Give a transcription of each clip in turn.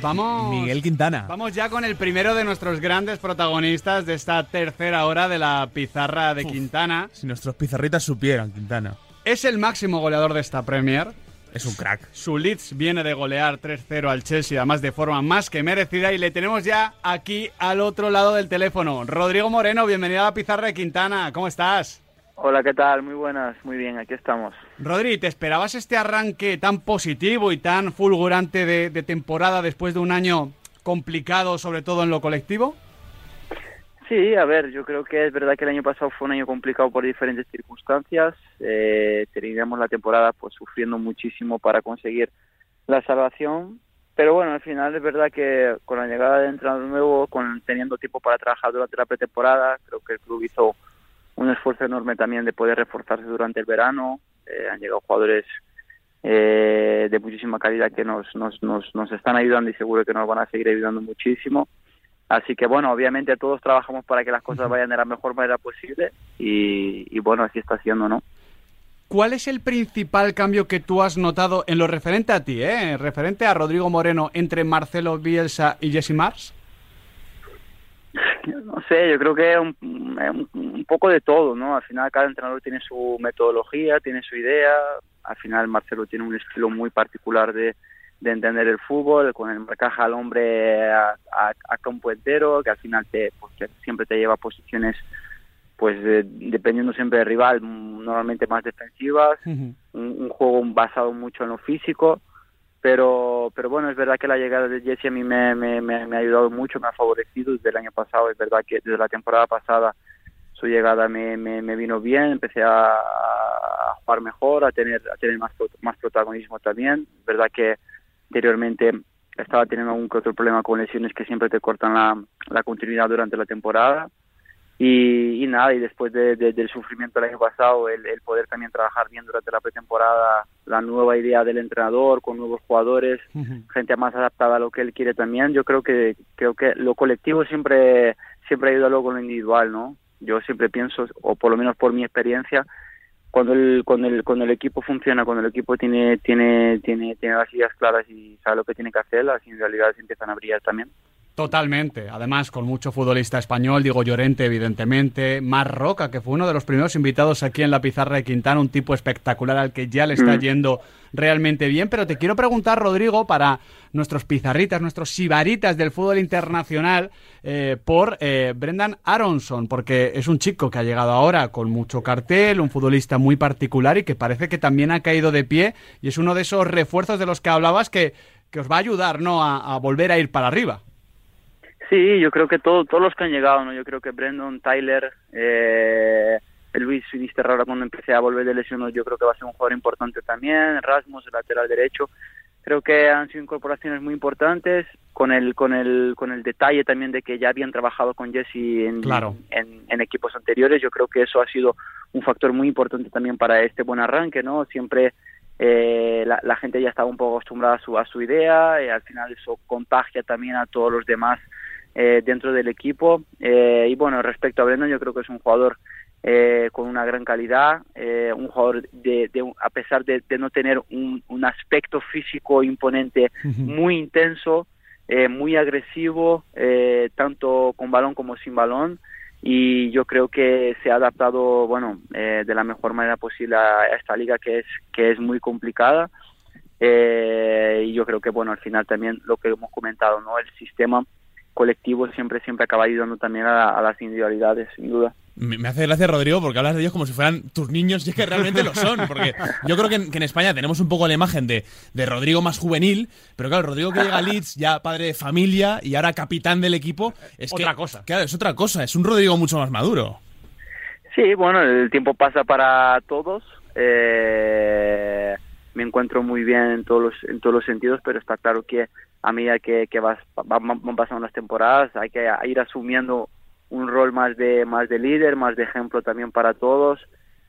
Vamos. Miguel Quintana. Vamos ya con el primero de nuestros grandes protagonistas de esta tercera hora de la pizarra de Quintana. Si nuestros pizarritas supieran, Quintana. Es el máximo goleador de esta Premier. Es un crack. Su Leeds viene de golear 3-0 al Chelsea, además de forma más que merecida. Y le tenemos ya aquí al otro lado del teléfono. Rodrigo Moreno, bienvenido a la pizarra de Quintana. ¿Cómo estás? Hola, ¿qué tal? Muy buenas, muy bien, aquí estamos. Rodri, ¿te esperabas este arranque tan positivo y tan fulgurante de, de temporada después de un año complicado, sobre todo en lo colectivo? Sí, a ver, yo creo que es verdad que el año pasado fue un año complicado por diferentes circunstancias. Eh, teníamos la temporada pues sufriendo muchísimo para conseguir la salvación, pero bueno, al final es verdad que con la llegada de entrenador nuevo, con teniendo tiempo para trabajar durante la pretemporada, creo que el club hizo un esfuerzo enorme también de poder reforzarse durante el verano. Eh, han llegado jugadores eh, de muchísima calidad que nos, nos, nos, nos están ayudando y seguro que nos van a seguir ayudando muchísimo. Así que bueno, obviamente todos trabajamos para que las cosas vayan de la mejor manera posible y, y bueno, así está siendo, ¿no? ¿Cuál es el principal cambio que tú has notado en lo referente a ti, eh? referente a Rodrigo Moreno entre Marcelo Bielsa y Jesse Mars? No sé, yo creo que es un, un, un, poco de todo, ¿no? Al final cada entrenador tiene su metodología, tiene su idea. Al final Marcelo tiene un estilo muy particular de, de entender el fútbol, con el marcaje al hombre a, a, a campo entero, que al final te, pues, que siempre te lleva a posiciones, pues eh, dependiendo siempre del rival, normalmente más defensivas, uh -huh. un, un, juego basado mucho en lo físico, pero pero bueno, es verdad que la llegada de Jesse a mí me, me, me, me ha ayudado mucho, me ha favorecido desde el año pasado, es verdad que desde la temporada pasada su llegada me, me, vino bien, empecé a, a, jugar mejor, a tener a tener más, más protagonismo también, es verdad que anteriormente estaba teniendo algún que otro problema con lesiones que siempre te cortan la, la continuidad durante la temporada. Y, y nada, y después de, de, del sufrimiento del año pasado, el, el, poder también trabajar bien durante la pretemporada, la nueva idea del entrenador con nuevos jugadores, uh -huh. gente más adaptada a lo que él quiere también, yo creo que creo que lo colectivo siempre siempre ha ido luego con lo individual, ¿no? Yo siempre pienso, o por lo menos por mi experiencia, cuando el cuando el cuando el equipo funciona cuando el equipo tiene tiene tiene tiene las ideas claras y sabe lo que tiene que hacer las individualidades empiezan a brillar también Totalmente, además con mucho futbolista español, digo Llorente evidentemente, Mar Roca, que fue uno de los primeros invitados aquí en la pizarra de Quintana, un tipo espectacular al que ya le está mm. yendo realmente bien, pero te quiero preguntar, Rodrigo, para nuestros pizarritas, nuestros sibaritas del fútbol internacional, eh, por eh, Brendan Aronson, porque es un chico que ha llegado ahora con mucho cartel, un futbolista muy particular y que parece que también ha caído de pie y es uno de esos refuerzos de los que hablabas que, que os va a ayudar ¿no? a, a volver a ir para arriba. Sí, yo creo que todo, todos los que han llegado, ¿no? Yo creo que Brandon, Tyler, eh, Luis Sinisterra, ahora cuando empecé a volver de lesiones, yo creo que va a ser un jugador importante también, Rasmus, el lateral derecho. Creo que han sido incorporaciones muy importantes, con el, con el, con el detalle también de que ya habían trabajado con Jesse en, claro. en, en equipos anteriores. Yo creo que eso ha sido un factor muy importante también para este buen arranque, ¿no? Siempre eh, la, la, gente ya estaba un poco acostumbrada a su, a su idea y al final eso contagia también a todos los demás eh, dentro del equipo. Eh, y bueno, respecto a Brendan, yo creo que es un jugador eh, con una gran calidad, eh, un jugador de, de a pesar de, de no tener un, un, aspecto físico imponente, uh -huh. muy intenso, eh, muy agresivo, eh, tanto con balón como sin balón. Y yo creo que se ha adaptado, bueno, eh, de la mejor manera posible a esta liga que es que es muy complicada. Eh, y yo creo que, bueno, al final también lo que hemos comentado, ¿no? El sistema colectivo siempre siempre acaba ayudando también a, a, las individualidades, sin duda. Me hace gracia, Rodrigo, porque hablas de ellos como si fueran tus niños y es que realmente lo son. Porque yo creo que en, que en España tenemos un poco la imagen de, de, Rodrigo más juvenil, pero claro, Rodrigo que llega a Leeds, ya padre de familia y ahora capitán del equipo, es otra que, cosa. Claro, es otra cosa, es un Rodrigo mucho más maduro. Sí, bueno, el tiempo pasa para todos. Eh, me encuentro muy bien en todos los, en todos los sentidos, pero está claro que a medida que, que van pasando las temporadas hay que ir asumiendo un rol más de más de líder, más de ejemplo también para todos,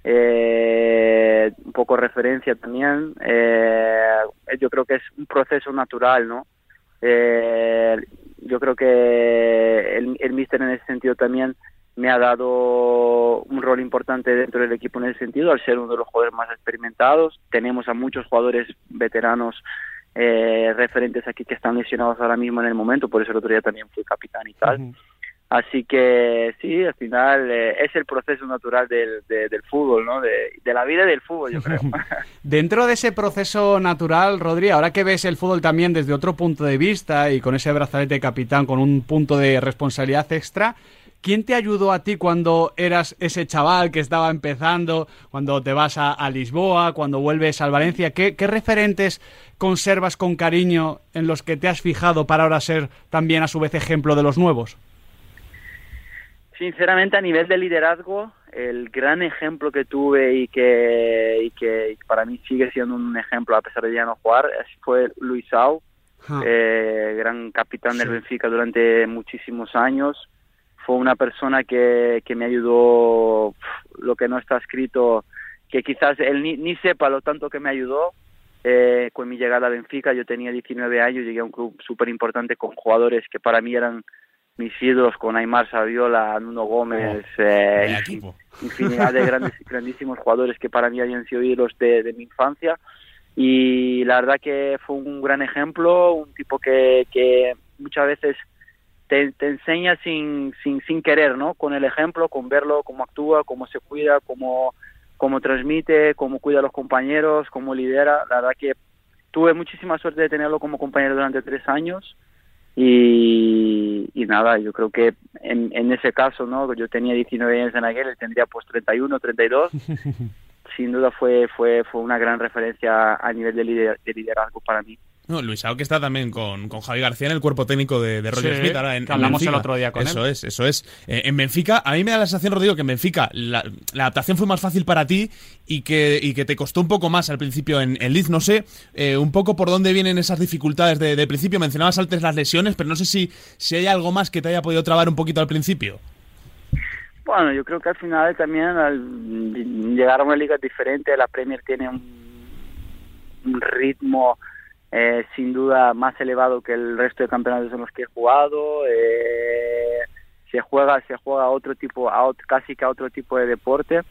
eh, un poco referencia también. Eh, yo creo que es un proceso natural, ¿no? Eh, yo creo que el, el míster en ese sentido también me ha dado un rol importante dentro del equipo en ese sentido, al ser uno de los jugadores más experimentados. Tenemos a muchos jugadores veteranos eh, referentes aquí que están lesionados ahora mismo en el momento, por eso el otro día también fui capitán y tal. Así que sí, al final eh, es el proceso natural del, del fútbol, ¿no? De, de, la vida del fútbol, yo creo. Dentro de ese proceso natural, Rodri, ahora que ves el fútbol también desde otro punto de vista y con ese brazalete de capitán, con un punto de responsabilidad extra, ¿Quién te ayudó a ti cuando eras ese chaval que estaba empezando, cuando te vas a, a Lisboa, cuando vuelves al Valencia? ¿Qué, ¿Qué, referentes conservas con cariño en los que te has fijado para ahora ser también a su vez ejemplo de los nuevos? Sinceramente, a nivel de liderazgo, el gran ejemplo que tuve y que, y que para mí sigue siendo un ejemplo a pesar de ya no jugar fue Luis Sau, ah. eh, gran capitán del Benfica durante muchísimos años. Fue una persona que, que me ayudó lo que no está escrito, que quizás él ni, ni sepa lo tanto que me ayudó, eh, con mi llegada a Benfica, yo tenía 19 años, llegué a un club súper importante con jugadores que para mí eran mis ídolos, con Aymar Saviola, Nuno Gómez, oh, eh, infinidad de grandes, grandísimos jugadores que para mí habían sido ídolos de, de, mi infancia. Y la verdad que fue un gran ejemplo, un tipo que, que muchas veces te, te enseña sin, sin, sin querer, ¿no? Con el ejemplo, con verlo, cómo actúa, cómo se cuida, cómo cómo transmite, cómo cuida a los compañeros, cómo lidera. La verdad que tuve muchísima suerte de tenerlo como compañero durante tres años y, y nada, yo creo que en, en, ese caso, ¿no? Yo tenía 19 años en aquel, él tendría pues 31, 32. Sin duda fue, fue, fue una gran referencia a nivel de, lider, de liderazgo para mí. No, Luis que está también con, con, Javi García en el cuerpo técnico de, de Roger sí, Smith. Ahora en, hablamos en el otro día con eso él. es, eso es. Eh, en Benfica, a mí me da la sensación, Rodrigo, que en Benfica la, la, adaptación fue más fácil para ti y que, y que te costó un poco más al principio en, en Leeds. No sé eh, un poco por dónde vienen esas dificultades de, de, principio. Mencionabas antes las lesiones, pero no sé si, si hay algo más que te haya podido trabar un poquito al principio. Bueno, yo creo que al final también al llegar a una liga diferente, la Premier tiene un, un ritmo eh, sin duda más elevado que el resto de campeonatos en los que he jugado. Eh, se juega, se juega otro tipo, casi que a otro tipo de deporte.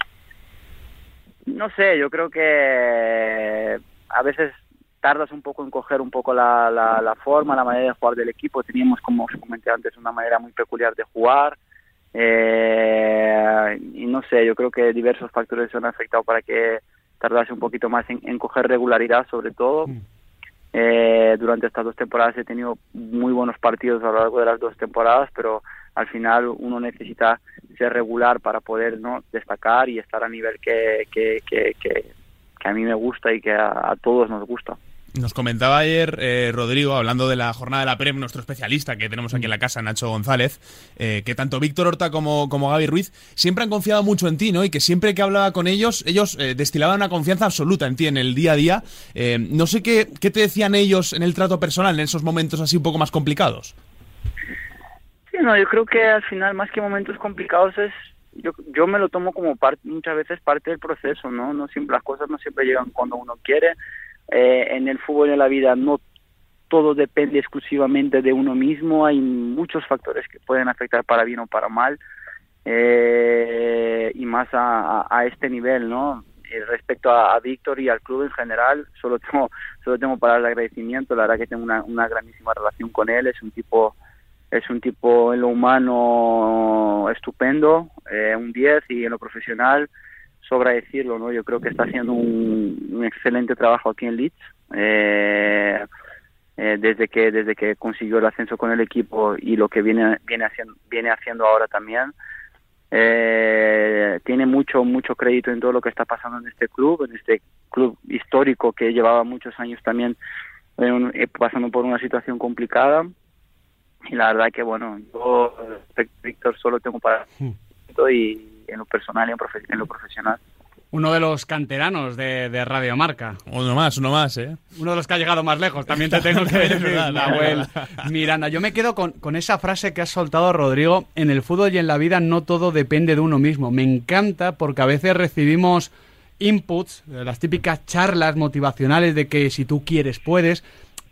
No sé, yo creo que a veces tardas un poco en coger un poco la, la, la forma, la manera de jugar del equipo. Teníamos, como os comenté antes, una manera muy peculiar de jugar. Eh, y no sé, yo creo que diversos factores se han afectado para que tardase un poquito más en, en coger regularidad, sobre todo. Mm. Eh, durante estas dos temporadas he tenido muy buenos partidos a lo largo de las dos temporadas, pero al final uno necesita ser regular para poder no destacar y estar a nivel que, que, que, que, a mí me gusta y que a todos nos gusta. Nos comentaba ayer eh, Rodrigo, hablando de la jornada de la PREM, nuestro especialista que tenemos aquí en la casa, Nacho González, eh, que tanto Víctor Horta como, como Gaby Ruiz siempre han confiado mucho en ti, ¿no? Y que siempre que hablaba con ellos, ellos eh, destilaban una confianza absoluta en ti en el día a día. Eh, no sé qué, qué te decían ellos en el trato personal en esos momentos así un poco más complicados. Sí, no, yo creo que al final, más que momentos complicados, es yo, yo me lo tomo como parte, muchas veces parte del proceso, ¿no? No siempre las cosas no siempre llegan cuando uno quiere eh, en el fútbol y en la vida no todo depende exclusivamente de uno mismo, hay muchos factores que pueden afectar para bien o para mal, eh, y más a, a, este nivel, ¿no? Eh, respecto a, a, Víctor y al club en general, solo tengo, solo tengo palabras de agradecimiento, la verdad que tengo una, una grandísima relación con él, es un tipo es un tipo en lo humano estupendo, eh, un 10 y en lo profesional sobra decirlo, ¿no? Yo creo que está haciendo un, un excelente trabajo aquí en Leeds. Eh, eh, desde que desde que consiguió el ascenso con el equipo y lo que viene viene haciendo viene haciendo ahora también eh, tiene mucho mucho crédito en todo lo que está pasando en este club en este club histórico que llevaba muchos años también eh, pasando por una situación complicada y la verdad que bueno yo Víctor solo tengo para y en lo personal y en, profe en lo profesional. Uno de los canteranos de, de Radio Marca. Uno más, uno más, ¿eh? Uno de los que ha llegado más lejos, también te tengo que decir, Nahuel Miranda. Yo me quedo con, con, esa frase que has soltado, Rodrigo. En el fútbol y en la vida no todo depende de uno mismo. Me encanta porque a veces recibimos inputs, las típicas charlas motivacionales de que si tú quieres, puedes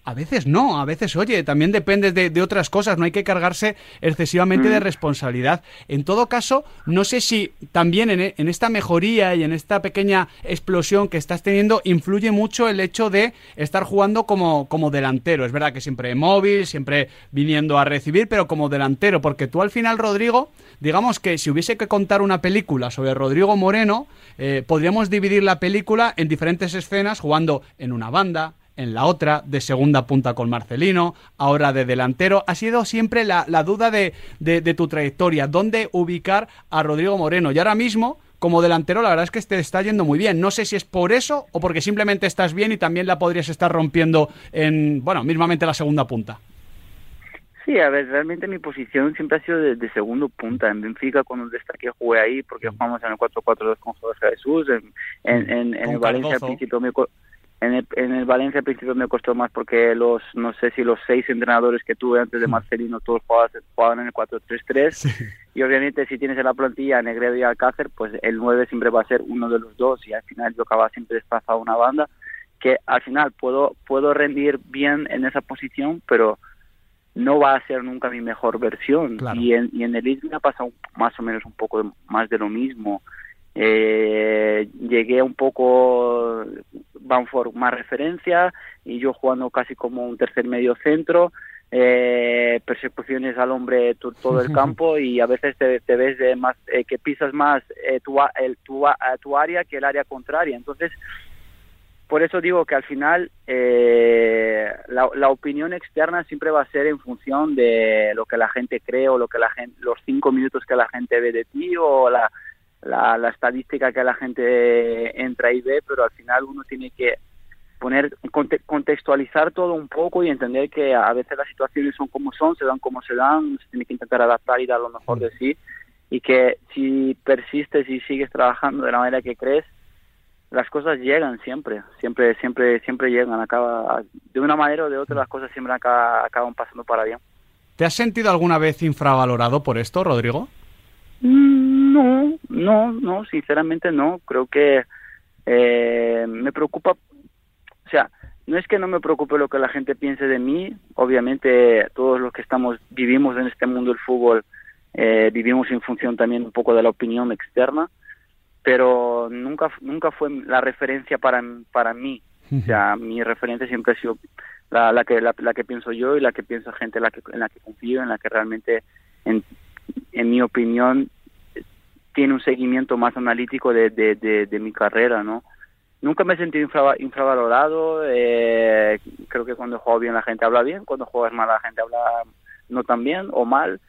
a veces no, a veces, oye, también depende de, otras cosas, no hay que cargarse excesivamente de mm. responsabilidad. En todo caso, no sé si también en, en, esta mejoría y en esta pequeña explosión que estás teniendo influye mucho el hecho de estar jugando como, como delantero. Es verdad que siempre móvil, siempre viniendo a recibir, pero como delantero, porque tú al final, Rodrigo, digamos que si hubiese que contar una película sobre Rodrigo Moreno, eh, podríamos dividir la película en diferentes escenas jugando en una banda, en la otra, de segunda punta con Marcelino, ahora de delantero. Ha sido siempre la, duda de, de, tu trayectoria, dónde ubicar a Rodrigo Moreno. Y ahora mismo, como delantero, la verdad es que te está yendo muy bien. No sé si es por eso o porque simplemente estás bien y también la podrías estar rompiendo en, bueno, mismamente la segunda punta. Sí, a ver, realmente mi posición siempre ha sido de, segundo punta. En Benfica, cuando destaqué, jugué ahí porque jugamos en el 4-4-2 con José Jesús. En, en, en, el Valencia, al principio, me, en el, en el Valencia, al principio, me costó más porque los, no sé si los seis entrenadores que tuve antes de Marcelino, todos jugaban, en el 4-3-3. Y obviamente, si tienes en la plantilla Negredo y Alcácer, pues el 9 siempre va a ser uno de los dos. Y al final, yo acababa siempre desplazado a una banda que al final puedo, puedo rendir bien en esa posición, pero no va a ser nunca mi mejor versión. Y, en, y en el ha pasado más o menos un poco más de lo mismo. Eh, llegué un poco Banford más referencia y yo jugando casi como un tercer medio centro, eh, persecuciones al hombre todo el campo y a veces te, ves de más eh, que pisas más eh, tu, el, tu, tu área que el área contraria. Entonces, por eso digo que al final eh, la, opinión externa siempre va a ser en función de lo que la gente cree o lo que la gente, los cinco minutos que la gente ve de ti o la, la, estadística que la gente entra y ve, pero al final uno tiene que poner contextualizar todo un poco y entender que a veces las situaciones son como son, se dan como se dan, se tiene que intentar adaptar y dar lo mejor de sí y que si persistes y sigues trabajando de la manera que crees, las cosas llegan siempre, siempre, siempre, siempre llegan, acaba, de una manera o de otra las cosas siempre acaban pasando para bien. ¿Te has sentido alguna vez infravalorado por esto, Rodrigo? Mm, no, no, no, sinceramente no. Creo que eh, me preocupa, o sea, no es que no me preocupe lo que la gente piense de mí. Obviamente todos los que estamos vivimos en este mundo del fútbol eh, vivimos en función también un poco de la opinión externa pero nunca nunca fue la referencia para para mí o sea mi referencia siempre ha sido la, la que la, que pienso yo y la que piensa gente en la que en la que confío en la que realmente en, en mi opinión tiene un seguimiento más analítico de, de, mi carrera no nunca me he sentido infravalorado eh, creo que cuando juego bien la gente habla bien cuando juegas mal la gente habla no tan bien o mal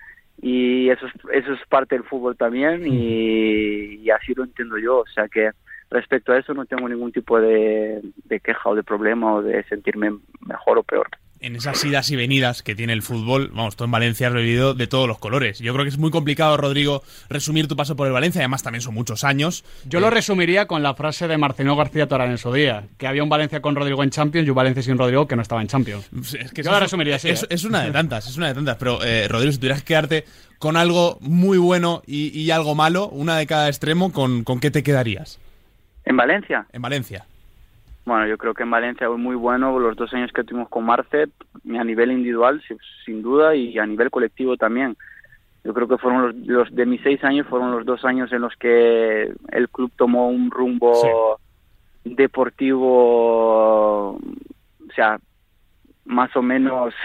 y eso es, eso es parte del fútbol también y, así lo entiendo yo. O sea que respecto a eso no tengo ningún tipo de queja o de problema o de sentirme mejor o peor en esas idas y venidas que tiene el fútbol, vamos, tú en Valencia has vivido de todos los colores. Yo creo que es muy complicado, Rodrigo, resumir tu paso por el Valencia, además también son muchos años. Yo lo resumiría con la frase de Marcelino García Torán en su día, que había un Valencia con Rodrigo en Champions y un Valencia sin Rodrigo que no estaba en Champions. Es que Yo lo resumiría así. Es, ¿eh? una de tantas, es una de tantas, pero eh, Rodrigo, si tuvieras que quedarte con algo muy bueno y, algo malo, una de cada extremo, ¿con, ¿con qué te quedarías? ¿En Valencia? En Valencia. Bueno, yo creo que en Valencia fue muy bueno los dos años que tuvimos con Marce, a nivel individual sin duda y a nivel colectivo también. Yo creo que fueron los, de mis seis años fueron los dos años en los que el club tomó un rumbo deportivo, o sea, más o menos,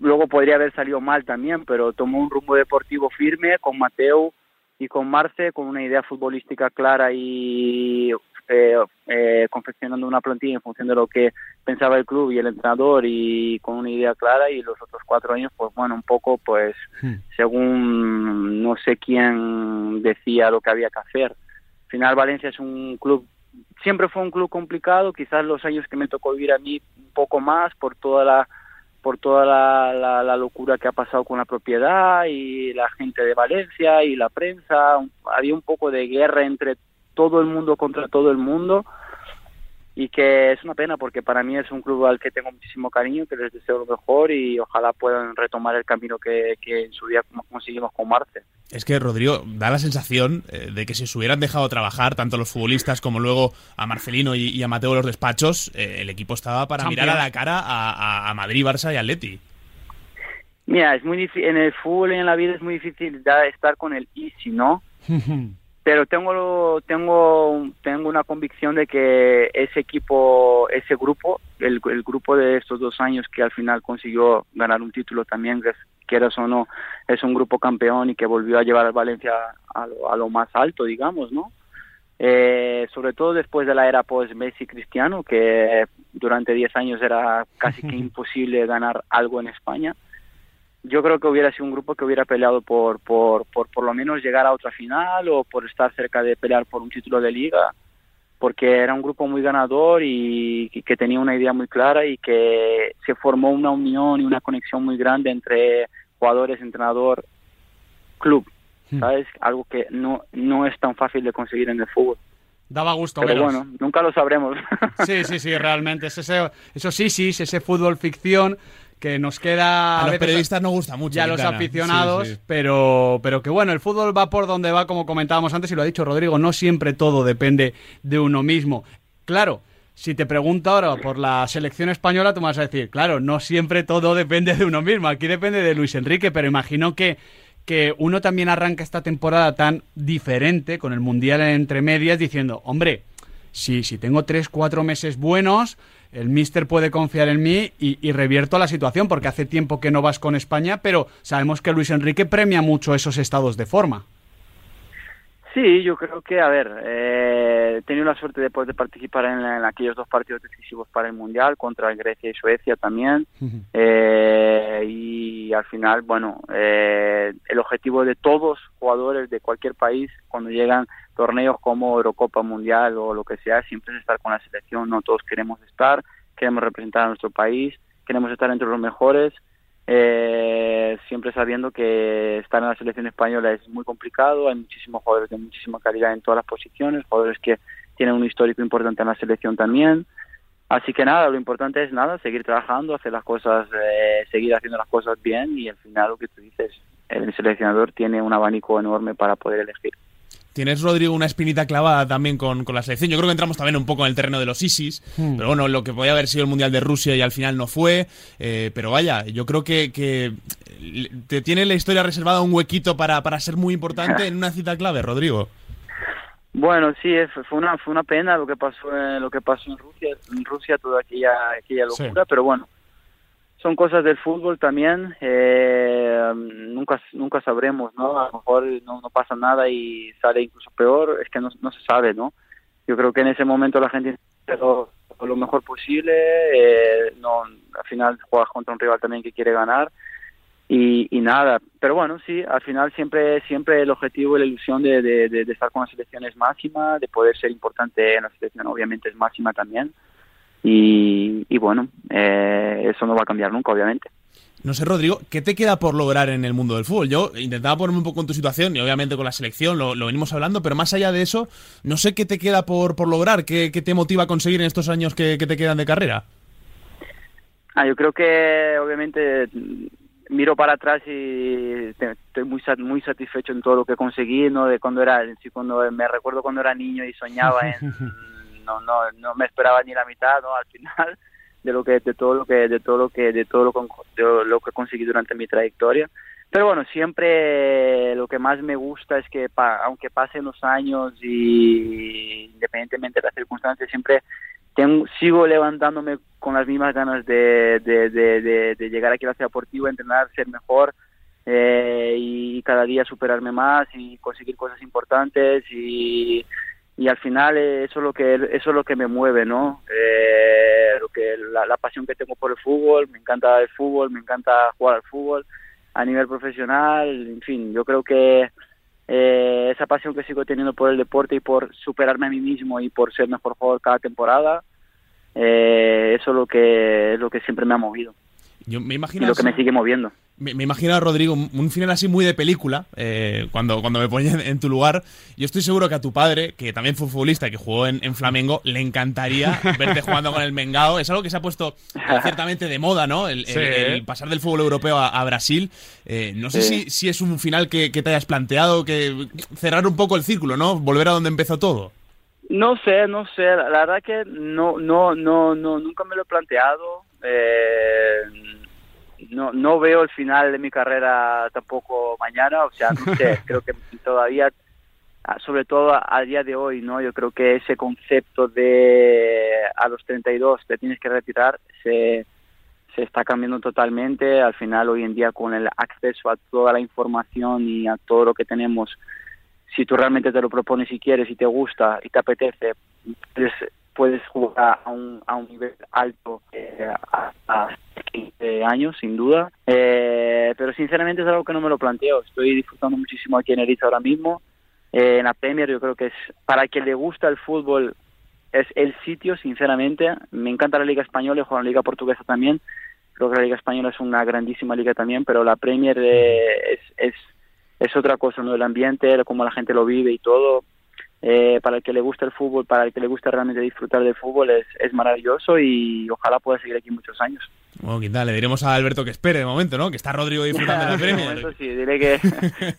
luego podría haber salido mal también, pero tomó un rumbo deportivo firme con Mateo y con Marce, con una idea futbolística clara y eh, eh, confeccionando una plantilla en función de lo que pensaba el club y el entrenador y con una idea clara y los otros cuatro años pues bueno un poco pues hmm. según no sé quién decía lo que había que hacer al final Valencia es un club siempre fue un club complicado quizás los años que me tocó vivir a mí un poco más por toda la por toda la, la, locura que ha pasado con la propiedad y la gente de Valencia y la prensa había un poco de guerra entre todo el mundo contra todo el mundo. y que es una pena porque para mí es un club al que tengo muchísimo cariño, que les deseo lo mejor y ojalá puedan retomar el camino que, que en su día conseguimos con Marte. Es que, Rodrigo, da la sensación eh, de que si se hubieran dejado trabajar tanto los futbolistas como luego a Marcelino y, a Mateo los despachos, eh, el equipo estaba para mirar a la cara a, a, Madrid, Barça y Atleti. Mira, es muy difícil, en el fútbol y en la vida es muy difícil estar con el easy, ¿no? pero tengo tengo tengo una convicción de que ese equipo ese grupo el, el, grupo de estos dos años que al final consiguió ganar un título también quieras o no es un grupo campeón y que volvió a llevar al Valencia a lo, a lo más alto digamos no eh, sobre todo después de la era post Messi Cristiano que durante 10 años era casi que imposible ganar algo en España yo creo que hubiera sido un grupo que hubiera peleado por, por, por, por lo menos llegar a otra final o por estar cerca de pelear por un título de liga, porque era un grupo muy ganador y, que tenía una idea muy clara y que se formó una unión y una conexión muy grande entre jugadores, entrenador, club, hmm. ¿sabes? Algo que no, no es tan fácil de conseguir en el fútbol. Daba gusto Pero bueno, nunca lo sabremos. Sí, sí, sí, realmente. Es ese, eso sí, sí, es ese fútbol ficción que nos queda... A, los periodistas no gusta mucho. Ya a los aficionados, Pero, pero que bueno, el fútbol va por donde va, como comentábamos antes, y lo ha dicho Rodrigo, no siempre todo depende de uno mismo. Claro, si te pregunto ahora por la selección española, tú me vas a decir, claro, no siempre todo depende de uno mismo, aquí depende de Luis Enrique, pero imagino que, que uno también arranca esta temporada tan diferente, con el Mundial entre medias, diciendo, hombre, si, si tengo tres, cuatro meses buenos, el míster puede confiar en mí y, revierto la situación, porque hace tiempo que no vas con España, pero sabemos que Luis Enrique premia mucho esos estados de forma. Sí, yo creo que, a ver, eh, he tenido la suerte de poder participar en, aquellos dos partidos decisivos para el Mundial, contra Grecia y Suecia también. Eh, y al final, bueno, eh, el objetivo de todos jugadores de cualquier país cuando llegan torneos como Eurocopa Mundial o lo que sea, siempre es estar con la selección, no todos queremos estar, queremos representar a nuestro país, queremos estar entre los mejores, eh, siempre sabiendo que estar en la selección española es muy complicado, hay muchísimos jugadores de muchísima calidad en todas las posiciones, jugadores que tienen un histórico importante en la selección también, así que nada, lo importante es nada, seguir trabajando, hacer las cosas, eh, seguir haciendo las cosas bien y al final lo que tú dices, el seleccionador tiene un abanico enorme para poder elegir. Tienes, Rodrigo, una espinita clavada también con, la selección. Yo creo que entramos también un poco en el terreno de los ISIS, hmm. pero bueno, lo que podía haber sido el Mundial de Rusia y al final no fue. Eh, pero vaya, yo creo que, que, te tiene la historia reservada un huequito para, para ser muy importante en una cita clave, Rodrigo. Bueno, sí, fue una, fue una pena lo que pasó, lo que pasó en Rusia, en Rusia toda aquella, aquella locura, pero bueno, son cosas del fútbol también, eh, nunca nunca sabremos, ¿no? A lo mejor no, no, pasa nada y sale incluso peor, es que no, no se sabe, ¿no? Yo creo que en ese momento la gente hizo lo mejor posible, eh, no, al final juegas contra un rival también que quiere ganar y, y, nada, pero bueno, sí, al final siempre siempre el objetivo y la ilusión de, de, de estar con la selección es máxima, de poder ser importante en la selección obviamente es máxima también y, bueno, eh, eso no va a cambiar nunca, obviamente. No sé, Rodrigo, ¿qué te queda por lograr en el mundo del fútbol? Yo intentaba ponerme un poco en tu situación y obviamente con la selección lo, venimos hablando, pero más allá de eso, no sé qué te queda por, por lograr, qué, te motiva a conseguir en estos años que, te quedan de carrera. Ah, yo creo que obviamente miro para atrás y estoy muy muy satisfecho en todo lo que conseguí, ¿no? De cuando era, sí, cuando me recuerdo cuando era niño y soñaba en no, no, no me esperaba ni la mitad, ¿no? Al final de lo que, de todo lo que, de todo lo que, de todo lo, lo que conseguí durante mi trayectoria. Pero bueno, siempre lo que más me gusta es que aunque pasen los años y independientemente de las circunstancias, siempre tengo, sigo levantándome con las mismas ganas de, de, de, de, llegar aquí a la ciudad deportiva, entrenar, ser mejor eh, y cada día superarme más y conseguir cosas importantes y y al final eh, eso es lo que eso es lo que me mueve no eh, lo que la, pasión que tengo por el fútbol me encanta el fútbol me encanta jugar al fútbol a nivel profesional en fin yo creo que eh, esa pasión que sigo teniendo por el deporte y por superarme a mí mismo y por ser mejor jugador cada temporada eso es lo que es lo que siempre me ha movido. Yo me imagino y lo que me sigue moviendo me, me imagino a Rodrigo un final así muy de película, eh, cuando, cuando me ponía en, tu lugar. Yo estoy seguro que a tu padre, que también fue futbolista y que jugó en, Flamengo, le encantaría verte jugando con el Mengao. Es algo que se ha puesto ciertamente de moda, ¿no? El, pasar del fútbol europeo a, Brasil. Eh, no sé si, si es un final que, que te hayas planteado, que cerrar un poco el círculo, ¿no? Volver a donde empezó todo. No sé, no sé. La verdad que no, no, no, no, nunca me lo he planteado. Eh, no, no veo el final de mi carrera tampoco mañana, o sea, no sé, creo que todavía, ah, sobre todo a, día de hoy, ¿no? Yo creo que ese concepto de a los 32 te tienes que retirar se, se está cambiando totalmente. Al final, hoy en día, con el acceso a toda la información y a todo lo que tenemos, si tú realmente te lo propones y quieres y te gusta y te apetece, pues puedes jugar a un, a un nivel alto eh, a, 15 años, sin duda. Eh, pero sinceramente es algo que no me lo planteo. Estoy disfrutando muchísimo aquí en Eriza ahora mismo. Eh, en la Premier yo creo que es para quien le gusta el fútbol es el sitio, sinceramente. Me encanta la Liga Española, juego en la Liga Portuguesa también. Creo que la Liga Española es una grandísima liga también, pero la Premier es, es, es otra cosa, ¿no? El ambiente, cómo la gente lo vive y todo eh, para el que le gusta el fútbol, para el que le gusta realmente disfrutar del fútbol, es, es maravilloso y ojalá pueda seguir aquí muchos años. Bueno, ¿qué tal? Le diremos a Alberto que espere de momento, ¿no? Que está Rodrigo disfrutando de la Premier. sí, diré que,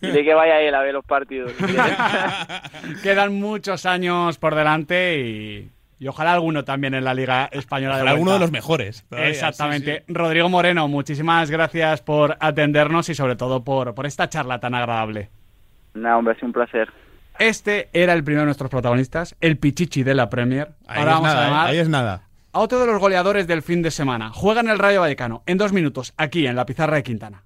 diré que vaya él a ver los partidos. Quedan muchos años por delante y, y ojalá alguno también en la Liga Española ojalá de alguno de los mejores. Exactamente. Rodrigo Moreno, muchísimas gracias por atendernos y sobre todo por, por esta charla tan agradable. Nada, hombre, es un placer. Este era el primero de nuestros protagonistas, el Pichichi de la Premier. Ahí Ahora vamos a llamar ¿eh? ahí es nada. A otro de los goleadores del fin de semana. Juega en el Rayo Vallecano en dos minutos, aquí en la pizarra de Quintana.